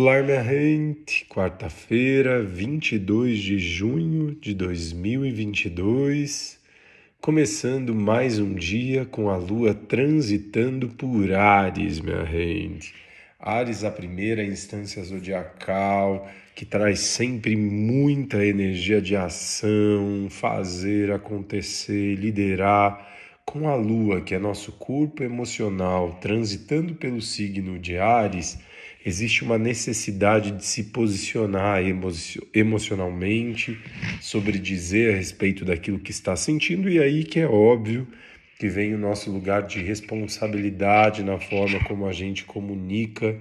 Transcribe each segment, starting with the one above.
Olá, minha gente! Quarta-feira, 22 de junho de 2022, começando mais um dia com a lua transitando por Ares, minha gente. Ares, a primeira instância zodiacal, que traz sempre muita energia de ação, fazer acontecer, liderar. Com a lua, que é nosso corpo emocional, transitando pelo signo de Ares existe uma necessidade de se posicionar emocionalmente sobre dizer a respeito daquilo que está sentindo, e aí que é óbvio que vem o nosso lugar de responsabilidade na forma como a gente comunica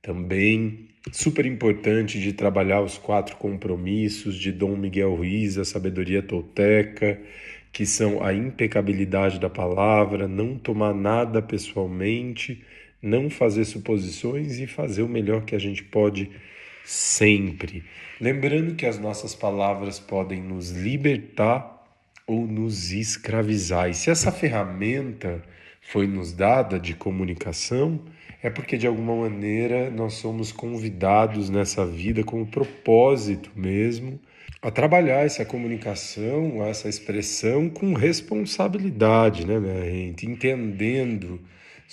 também. Super importante de trabalhar os quatro compromissos de Dom Miguel Ruiz, a sabedoria tolteca, que são a impecabilidade da palavra, não tomar nada pessoalmente não fazer suposições e fazer o melhor que a gente pode sempre. Lembrando que as nossas palavras podem nos libertar ou nos escravizar. E se essa ferramenta foi nos dada de comunicação, é porque de alguma maneira nós somos convidados nessa vida com o propósito mesmo a trabalhar essa comunicação, essa expressão com responsabilidade, né, minha gente? Entendendo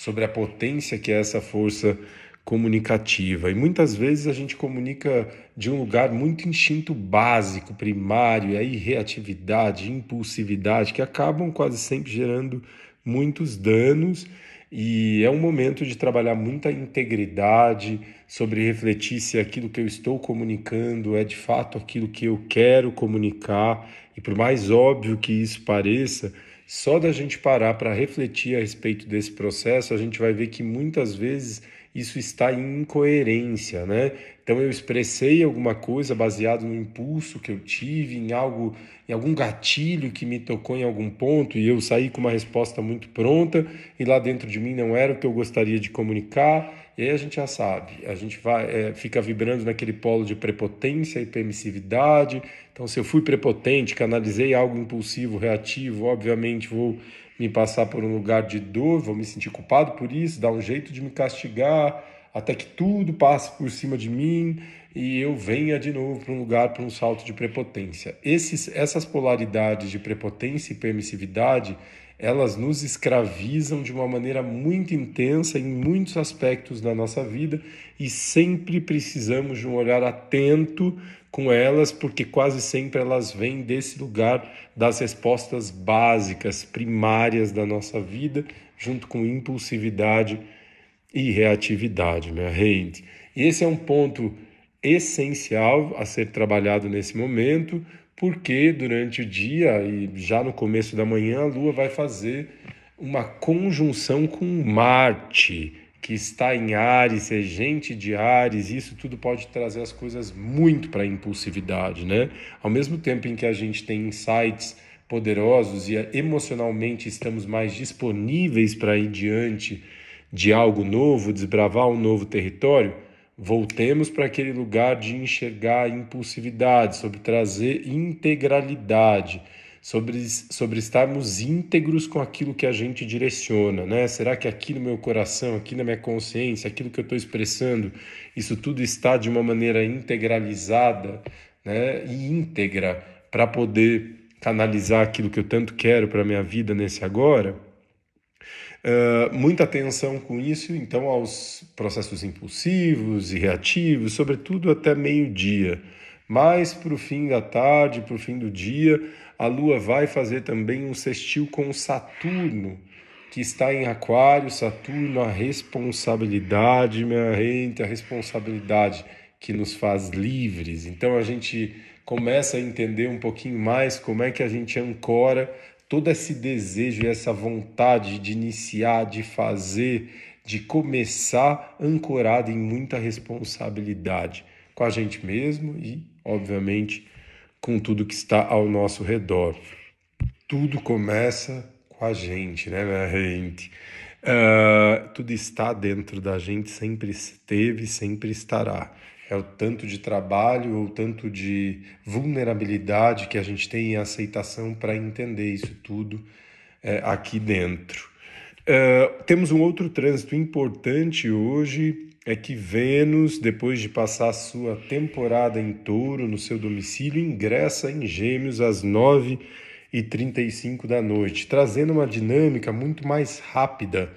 sobre a potência que é essa força comunicativa. E muitas vezes a gente comunica de um lugar muito instinto básico, primário, e aí reatividade, impulsividade, que acabam quase sempre gerando muitos danos. E é um momento de trabalhar muita integridade sobre refletir se aquilo que eu estou comunicando é de fato aquilo que eu quero comunicar. E por mais óbvio que isso pareça, só da gente parar para refletir a respeito desse processo, a gente vai ver que muitas vezes isso está em incoerência, né? Então eu expressei alguma coisa baseado no impulso que eu tive, em algo, em algum gatilho que me tocou em algum ponto e eu saí com uma resposta muito pronta e lá dentro de mim não era o que eu gostaria de comunicar e aí a gente já sabe, a gente vai, é, fica vibrando naquele polo de prepotência e permissividade. Então, se eu fui prepotente, canalizei algo impulsivo, reativo, obviamente vou me passar por um lugar de dor, vou me sentir culpado por isso, dar um jeito de me castigar, até que tudo passe por cima de mim e eu venha de novo para um lugar, para um salto de prepotência. Esses, essas polaridades de prepotência e permissividade elas nos escravizam de uma maneira muito intensa em muitos aspectos da nossa vida e sempre precisamos de um olhar atento com elas, porque quase sempre elas vêm desse lugar das respostas básicas, primárias da nossa vida, junto com impulsividade e reatividade, minha gente. E esse é um ponto essencial a ser trabalhado nesse momento, porque durante o dia e já no começo da manhã a Lua vai fazer uma conjunção com Marte, que está em Ares, regente de Ares, isso tudo pode trazer as coisas muito para a impulsividade, né? Ao mesmo tempo em que a gente tem insights poderosos e emocionalmente estamos mais disponíveis para ir diante de algo novo, desbravar um novo território, Voltemos para aquele lugar de enxergar impulsividade, sobre trazer integralidade, sobre, sobre estarmos íntegros com aquilo que a gente direciona, né? Será que aqui no meu coração, aqui na minha consciência, aquilo que eu estou expressando, isso tudo está de uma maneira integralizada né? e íntegra para poder canalizar aquilo que eu tanto quero para a minha vida nesse agora? Uh, muita atenção com isso, então, aos processos impulsivos e reativos, sobretudo até meio-dia. Mas para o fim da tarde, para o fim do dia, a Lua vai fazer também um sextil com Saturno, que está em Aquário. Saturno, a responsabilidade, minha gente, a responsabilidade que nos faz livres. Então a gente começa a entender um pouquinho mais como é que a gente ancora todo esse desejo e essa vontade de iniciar, de fazer, de começar ancorado em muita responsabilidade com a gente mesmo e, obviamente, com tudo que está ao nosso redor. Tudo começa com a gente, né, minha gente? Uh, tudo está dentro da gente, sempre esteve, sempre estará é o tanto de trabalho ou tanto de vulnerabilidade que a gente tem em aceitação para entender isso tudo é, aqui dentro. Uh, temos um outro trânsito importante hoje, é que Vênus, depois de passar sua temporada em touro no seu domicílio, ingressa em Gêmeos às 9 e 35 da noite, trazendo uma dinâmica muito mais rápida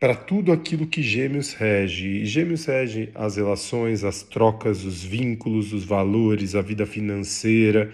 para tudo aquilo que Gêmeos rege. E Gêmeos rege as relações, as trocas, os vínculos, os valores, a vida financeira.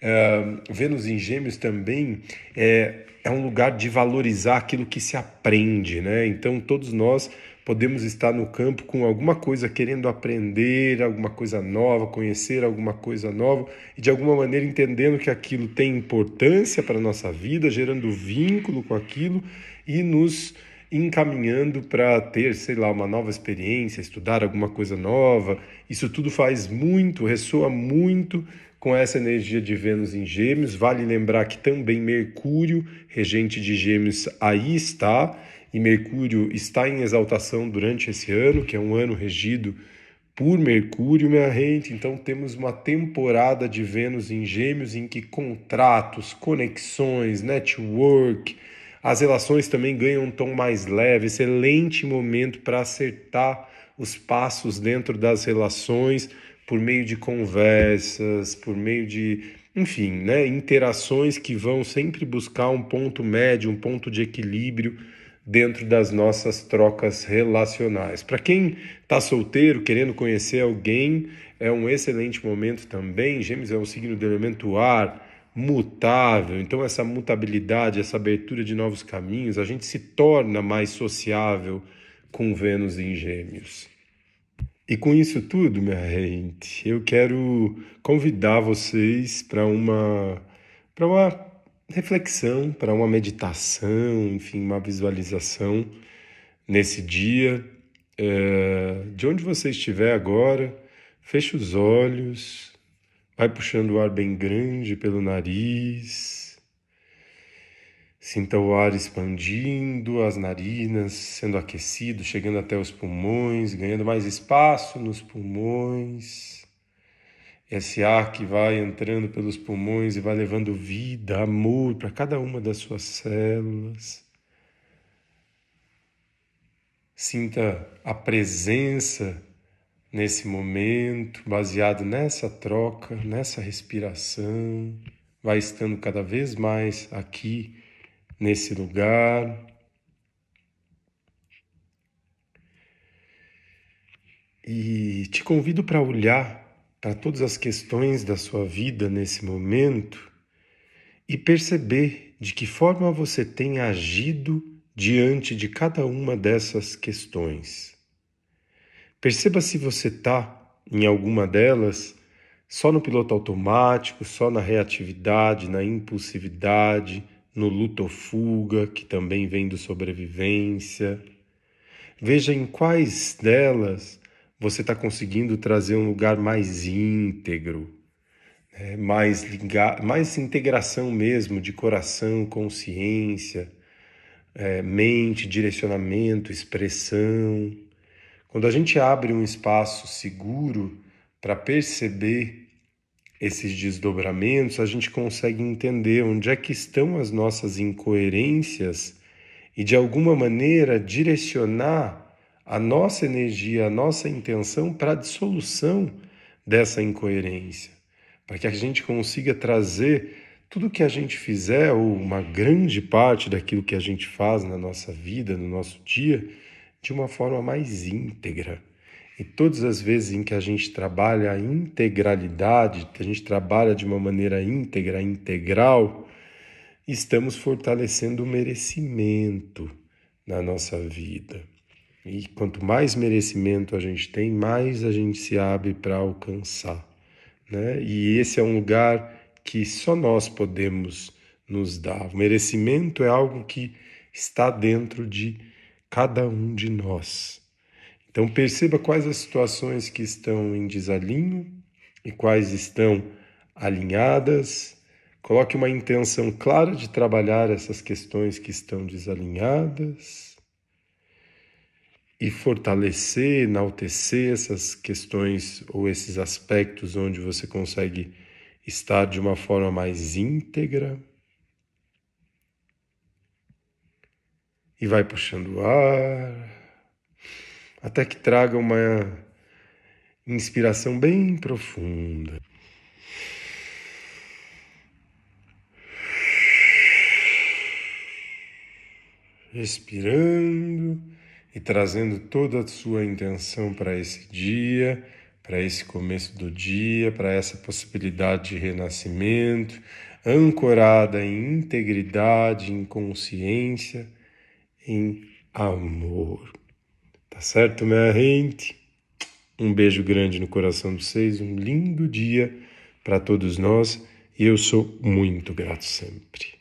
Uh, Vênus em Gêmeos também é, é um lugar de valorizar aquilo que se aprende, né? Então todos nós podemos estar no campo com alguma coisa querendo aprender, alguma coisa nova, conhecer alguma coisa nova e de alguma maneira entendendo que aquilo tem importância para a nossa vida, gerando vínculo com aquilo e nos encaminhando para ter, sei lá, uma nova experiência, estudar alguma coisa nova. Isso tudo faz muito, ressoa muito com essa energia de Vênus em Gêmeos. Vale lembrar que também Mercúrio, regente de Gêmeos, aí está e Mercúrio está em exaltação durante esse ano, que é um ano regido por Mercúrio, minha gente. Então temos uma temporada de Vênus em Gêmeos em que contratos, conexões, network, as relações também ganham um tom mais leve. Excelente momento para acertar os passos dentro das relações por meio de conversas, por meio de, enfim, né, interações que vão sempre buscar um ponto médio, um ponto de equilíbrio dentro das nossas trocas relacionais. Para quem está solteiro, querendo conhecer alguém, é um excelente momento também. Gêmeos é um signo do elemento ar, mutável, então essa mutabilidade, essa abertura de novos caminhos, a gente se torna mais sociável com Vênus em Gêmeos. E com isso tudo, minha gente, eu quero convidar vocês para uma para uma reflexão, para uma meditação, enfim, uma visualização nesse dia. É, de onde você estiver agora, feche os olhos, vai puxando o ar bem grande pelo nariz. Sinta o ar expandindo, as narinas sendo aquecido, chegando até os pulmões, ganhando mais espaço nos pulmões. Esse ar que vai entrando pelos pulmões e vai levando vida, amor para cada uma das suas células. Sinta a presença nesse momento, baseado nessa troca, nessa respiração. Vai estando cada vez mais aqui nesse lugar. E te convido para olhar para todas as questões da sua vida nesse momento e perceber de que forma você tem agido diante de cada uma dessas questões. Perceba se você está em alguma delas só no piloto automático, só na reatividade, na impulsividade, no luto ou fuga, que também vem do sobrevivência. Veja em quais delas você está conseguindo trazer um lugar mais íntegro, né? mais, ligar, mais integração mesmo de coração, consciência, é, mente, direcionamento, expressão. Quando a gente abre um espaço seguro para perceber esses desdobramentos, a gente consegue entender onde é que estão as nossas incoerências e de alguma maneira direcionar a nossa energia, a nossa intenção para a dissolução dessa incoerência, para que a gente consiga trazer tudo que a gente fizer, ou uma grande parte daquilo que a gente faz na nossa vida, no nosso dia, de uma forma mais íntegra. E todas as vezes em que a gente trabalha a integralidade, que a gente trabalha de uma maneira íntegra, integral, estamos fortalecendo o merecimento na nossa vida. E quanto mais merecimento a gente tem, mais a gente se abre para alcançar. Né? E esse é um lugar que só nós podemos nos dar. O merecimento é algo que está dentro de cada um de nós. Então perceba quais as situações que estão em desalinho e quais estão alinhadas. Coloque uma intenção clara de trabalhar essas questões que estão desalinhadas e fortalecer, enaltecer essas questões ou esses aspectos onde você consegue estar de uma forma mais íntegra. e vai puxando o ar, até que traga uma inspiração bem profunda. Respirando e trazendo toda a sua intenção para esse dia, para esse começo do dia, para essa possibilidade de renascimento, ancorada em integridade, em consciência, em amor. Tá certo, minha gente? Um beijo grande no coração de vocês, um lindo dia para todos nós e eu sou muito grato sempre.